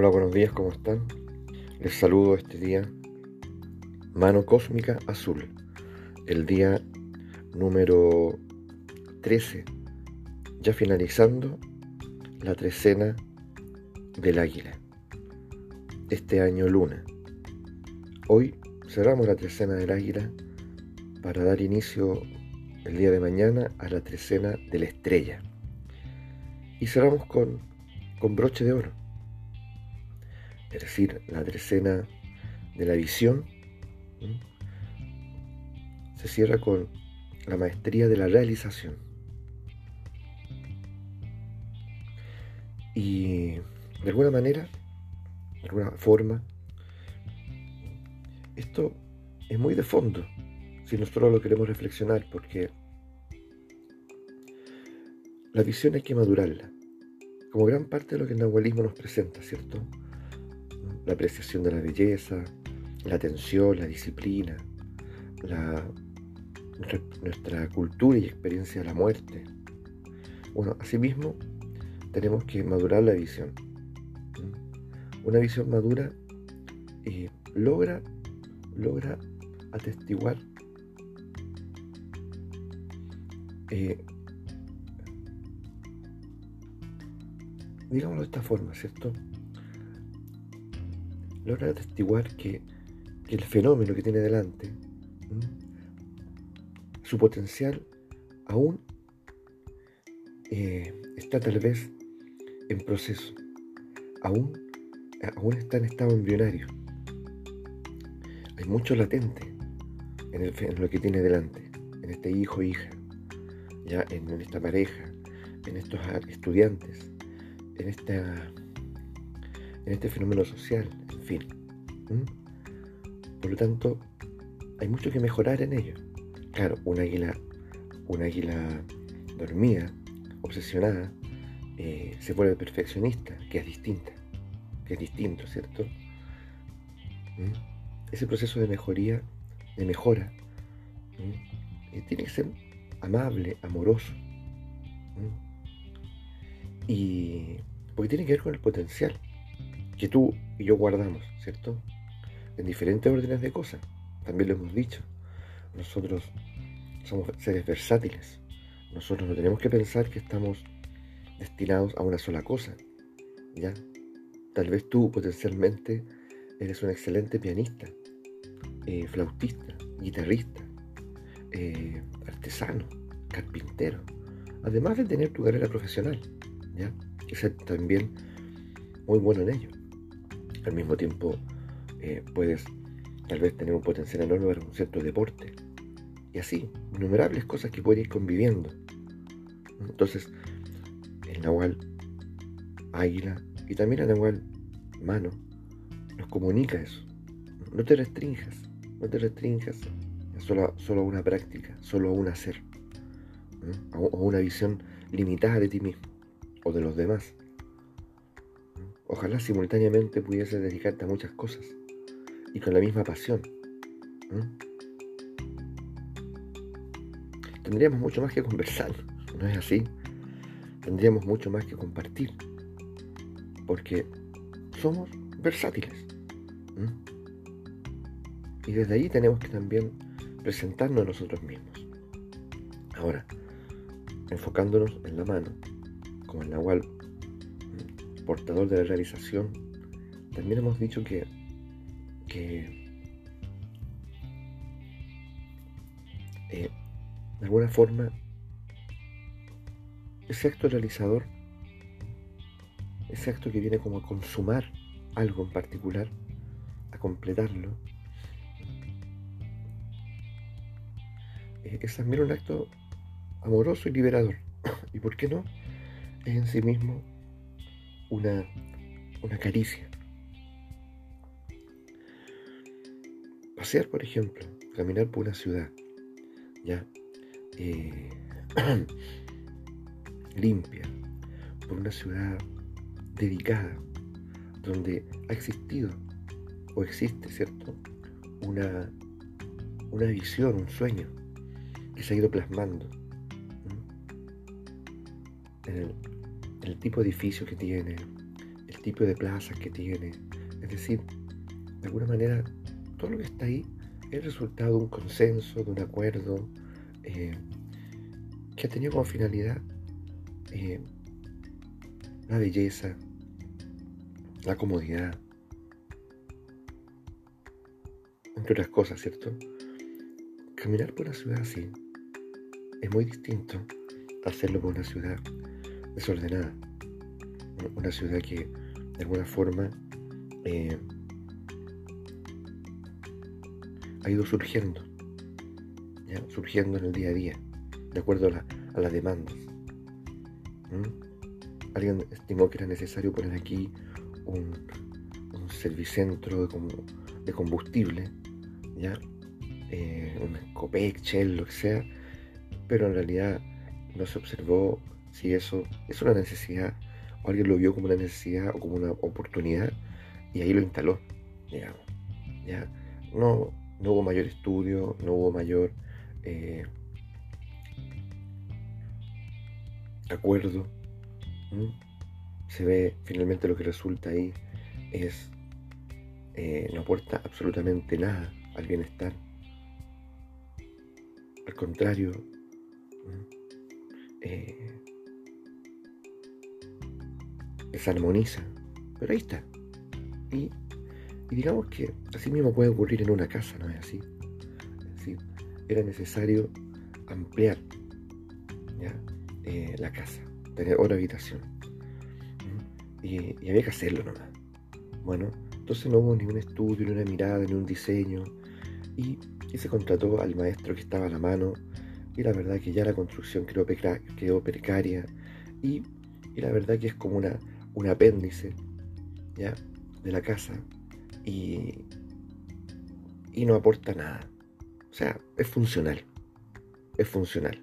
Hola, buenos días, ¿cómo están? Les saludo este día, Mano Cósmica Azul, el día número 13, ya finalizando la trecena del águila, este año luna. Hoy cerramos la trecena del águila para dar inicio el día de mañana a la trecena de la estrella. Y cerramos con, con broche de oro es decir, la trecena de la visión, se cierra con la maestría de la realización. Y de alguna manera, de alguna forma, esto es muy de fondo, si nosotros lo queremos reflexionar, porque la visión hay que madurarla, como gran parte de lo que el nahualismo nos presenta, ¿cierto? La apreciación de la belleza, la atención, la disciplina, nuestra cultura y experiencia de la muerte. Bueno, asimismo, tenemos que madurar la visión. Una visión madura eh, logra, logra atestiguar eh, digámoslo de esta forma, ¿cierto? Logra atestiguar que, el fenómeno que tiene delante, su potencial aún eh, está tal vez en proceso, aún, aún está en estado embrionario. Hay mucho latente en, el, en lo que tiene delante, en este hijo hija, ya en, esta pareja, en estos estudiantes, en esta este fenómeno social, en fin. Por lo tanto, hay mucho que mejorar en ello. Claro, un águila, un águila dormida, obsesionada, eh, se vuelve perfeccionista, que es distinta, que es distinto, ¿cierto? Ese proceso de mejoría, de mejora, eh, tiene que ser amable, amoroso. Y porque tiene que ver con el potencial que tú y yo guardamos, ¿cierto? En diferentes órdenes de cosas. También lo hemos dicho. Nosotros somos seres versátiles. Nosotros no tenemos que pensar que estamos destinados a una sola cosa. ¿Ya? Tal vez tú potencialmente eres un excelente pianista, eh, flautista, guitarrista, eh, artesano, carpintero. Además de tener tu carrera profesional, ¿ya? Que ser también muy bueno en ello al mismo tiempo eh, puedes tal vez tener un potencial enorme para un cierto deporte. Y así, innumerables cosas que pueden ir conviviendo. Entonces, el Nahual Águila y también el Nahual Mano nos comunica eso. No te restringas, no te restringas solo, solo a una práctica, solo a un hacer, o una visión limitada de ti mismo o de los demás. Ojalá simultáneamente pudiese dedicarte a muchas cosas y con la misma pasión. Tendríamos mucho más que conversar, ¿no es así? Tendríamos mucho más que compartir, porque somos versátiles. Y desde ahí tenemos que también presentarnos a nosotros mismos. Ahora, enfocándonos en la mano, como el Nahual portador de la realización, también hemos dicho que, eh, de alguna forma ese acto realizador, ese acto que viene como a consumar algo en particular, a completarlo, eh, es también un acto amoroso y liberador. ¿Y por qué no? Es en sí mismo una, una caricia. Pasear, por ejemplo, caminar por una ciudad, ya, eh, limpia, por una ciudad dedicada, donde ha existido o existe, ¿cierto? Una, una visión, un sueño que se ha ido plasmando en el, el tipo de edificio que tiene, el tipo de plazas que tiene. Es decir, de alguna manera, todo lo que está ahí es resultado de un consenso, de un acuerdo, eh, que ha tenido como finalidad eh, la belleza, la comodidad, entre otras cosas, ¿cierto? Caminar por una ciudad así es muy distinto a hacerlo por una ciudad desordenada, una ciudad que de alguna forma eh, ha ido surgiendo, surgiendo en el día a día, de acuerdo a, las demandas. Alguien estimó que era necesario poner aquí un, servicentro de, combustible, ¿ya? Eh, un Copec, Shell, lo que sea, pero en realidad no se observó si eso es una necesidad o alguien lo vio como una necesidad o como una oportunidad y ahí lo instaló, digamos. ¿ya? No, no hubo mayor estudio, no hubo mayor eh, acuerdo. Se ve finalmente lo que resulta ahí es eh, no aporta absolutamente nada al bienestar. Al contrario, desarmoniza. Pero ahí está. Y, digamos que así mismo puede ocurrir en una casa, ¿no es así? era necesario ampliar eh, la casa, tener otra habitación. Y, había que hacerlo nomás. Bueno, entonces no hubo ni un estudio, ni una mirada, ni un diseño. Y, se contrató al maestro que estaba a la mano. Y la verdad que ya la construcción quedó, quedó precaria. Y la verdad que es como una un apéndice ¿ya? de la casa y, y no aporta nada. O sea, es funcional. Es funcional.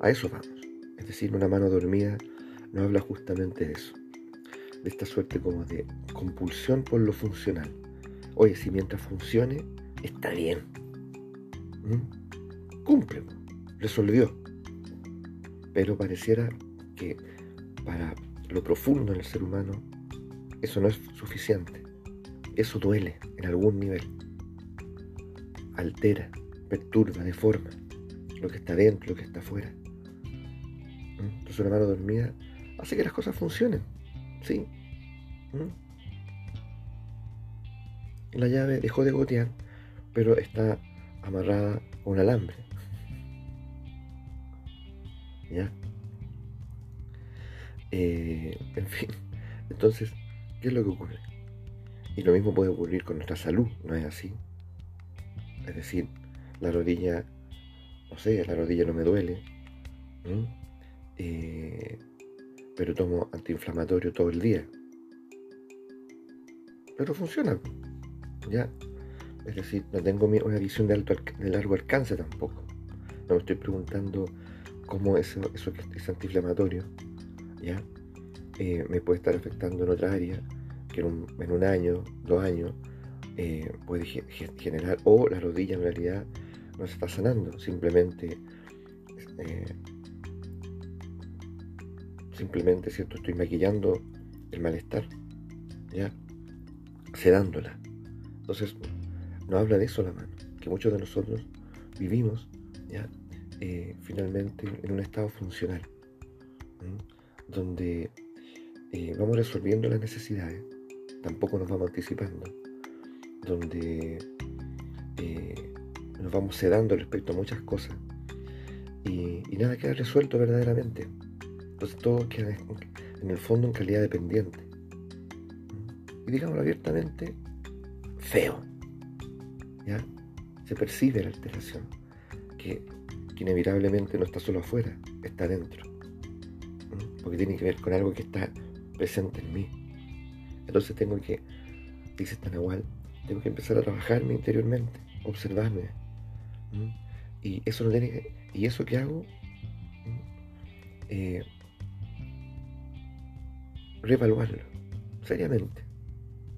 A eso vamos. Es decir, una mano dormida no habla justamente de eso. De esta suerte como de compulsión por lo funcional. Oye, si mientras funcione, está bien. ¿Mm? Cumple. Resolvió. Pero pareciera que para lo profundo en el ser humano, eso no es suficiente. Eso duele en algún nivel. Altera, perturba, deforma lo que está dentro, lo que está afuera. ¿Mm? Entonces una mano dormida hace que las cosas funcionen. Sí. ¿Mm? La llave dejó de gotear, pero está amarrada con un alambre. ¿Ya? Eh, en fin, entonces, ¿qué es lo que ocurre? Y lo mismo puede ocurrir con nuestra salud, ¿no es así? Es decir, la rodilla, no sé, la rodilla no me duele, eh, pero tomo antiinflamatorio todo el día. Pero funciona, ¿ya? Es decir, no tengo una visión de, alto, de largo alcance tampoco. No me estoy preguntando cómo eso, eso que es antiinflamatorio ¿ya? Eh, me puede estar afectando en otra área, que en un, año, dos años, eh, puede generar, o la rodilla en realidad no se está sanando, simplemente, eh, simplemente, ¿cierto? Estoy maquillando el malestar, ¿ya? Sedándola. Entonces, no habla de eso la mano, que muchos de nosotros vivimos, ¿ya? finalmente en un estado funcional donde eh, vamos resolviendo las necesidades, tampoco nos vamos anticipando, donde eh, nos vamos sedando respecto a muchas cosas y, nada queda resuelto verdaderamente. Entonces todo queda en el fondo en calidad dependiente. Y digámoslo abiertamente, feo. ¿Ya? Se percibe la alteración, que, que inevitablemente no está solo afuera, está dentro porque tiene que ver con algo que está presente en mí. Entonces tengo que, dice igual, tengo que empezar a trabajarme interiormente, observarme. Y eso no tiene y eso que hago, eh, reevaluarlo seriamente,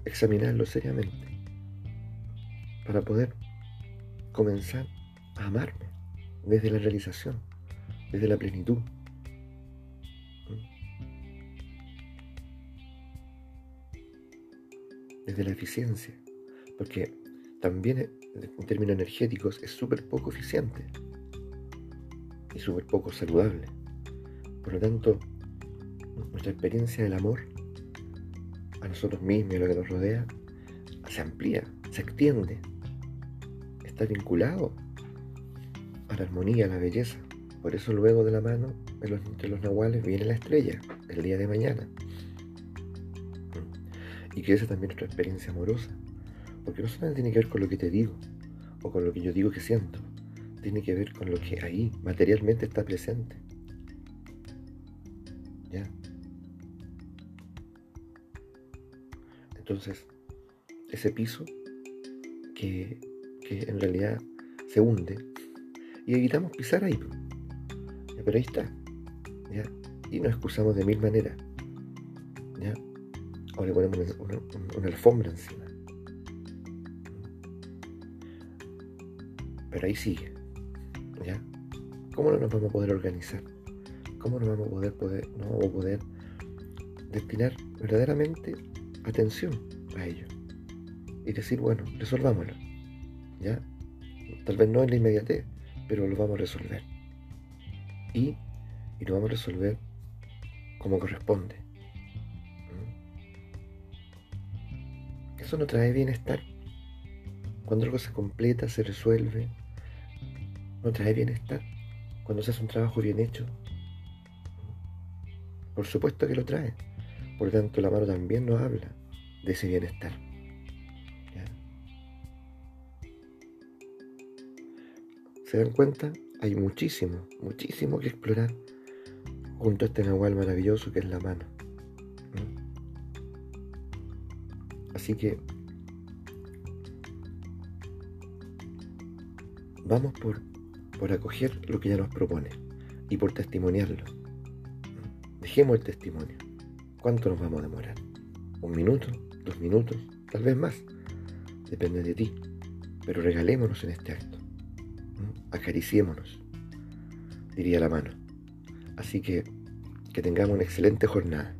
examinarlo seriamente, para poder comenzar a amarme desde la realización, desde la plenitud. Desde la eficiencia, porque también en términos energéticos es súper poco eficiente y súper poco saludable. Por lo tanto, nuestra experiencia del amor a nosotros mismos y a lo que nos rodea se amplía, se extiende, está vinculado a la armonía, a la belleza. Por eso luego de la mano, entre los nahuales, viene la estrella, el día de mañana. Y que esa también es nuestra experiencia amorosa. Porque no solamente tiene que ver con lo que te digo, o con lo que yo digo que siento, tiene que ver con lo que ahí materialmente está presente. ¿Ya? Entonces, ese piso que, en realidad se hunde y evitamos pisar ahí. Pero ahí está. ¿ya? Y nos excusamos de mil maneras. ¿ya? O le ponemos una alfombra encima. Pero ahí sigue. ¿Ya? ¿Cómo no nos vamos a poder organizar? ¿Cómo no vamos a poder, no vamos a poder destinar verdaderamente atención a ello? Y decir, bueno, resolvámoslo. ¿Ya? Tal vez no en la inmediatez, pero lo vamos a resolver. Y, y lo vamos a resolver como corresponde. Eso no trae bienestar. Cuando algo se completa, se resuelve, no trae bienestar cuando se hace un trabajo bien hecho. Por supuesto que lo trae. Por tanto, la mano también nos habla de ese bienestar. ¿Se dan cuenta? Hay muchísimo, muchísimo que explorar junto a este nahual maravilloso que es la mano. Así que vamos por por acoger lo que ella nos propone y por testimoniarlo. Dejemos el testimonio. ¿Cuánto nos vamos a demorar? ¿Un minuto? ¿Dos minutos? Tal vez más. Depende de ti. Pero regalémonos en este acto. Acariciémonos, diría la mano. Así que que tengamos una excelente jornada.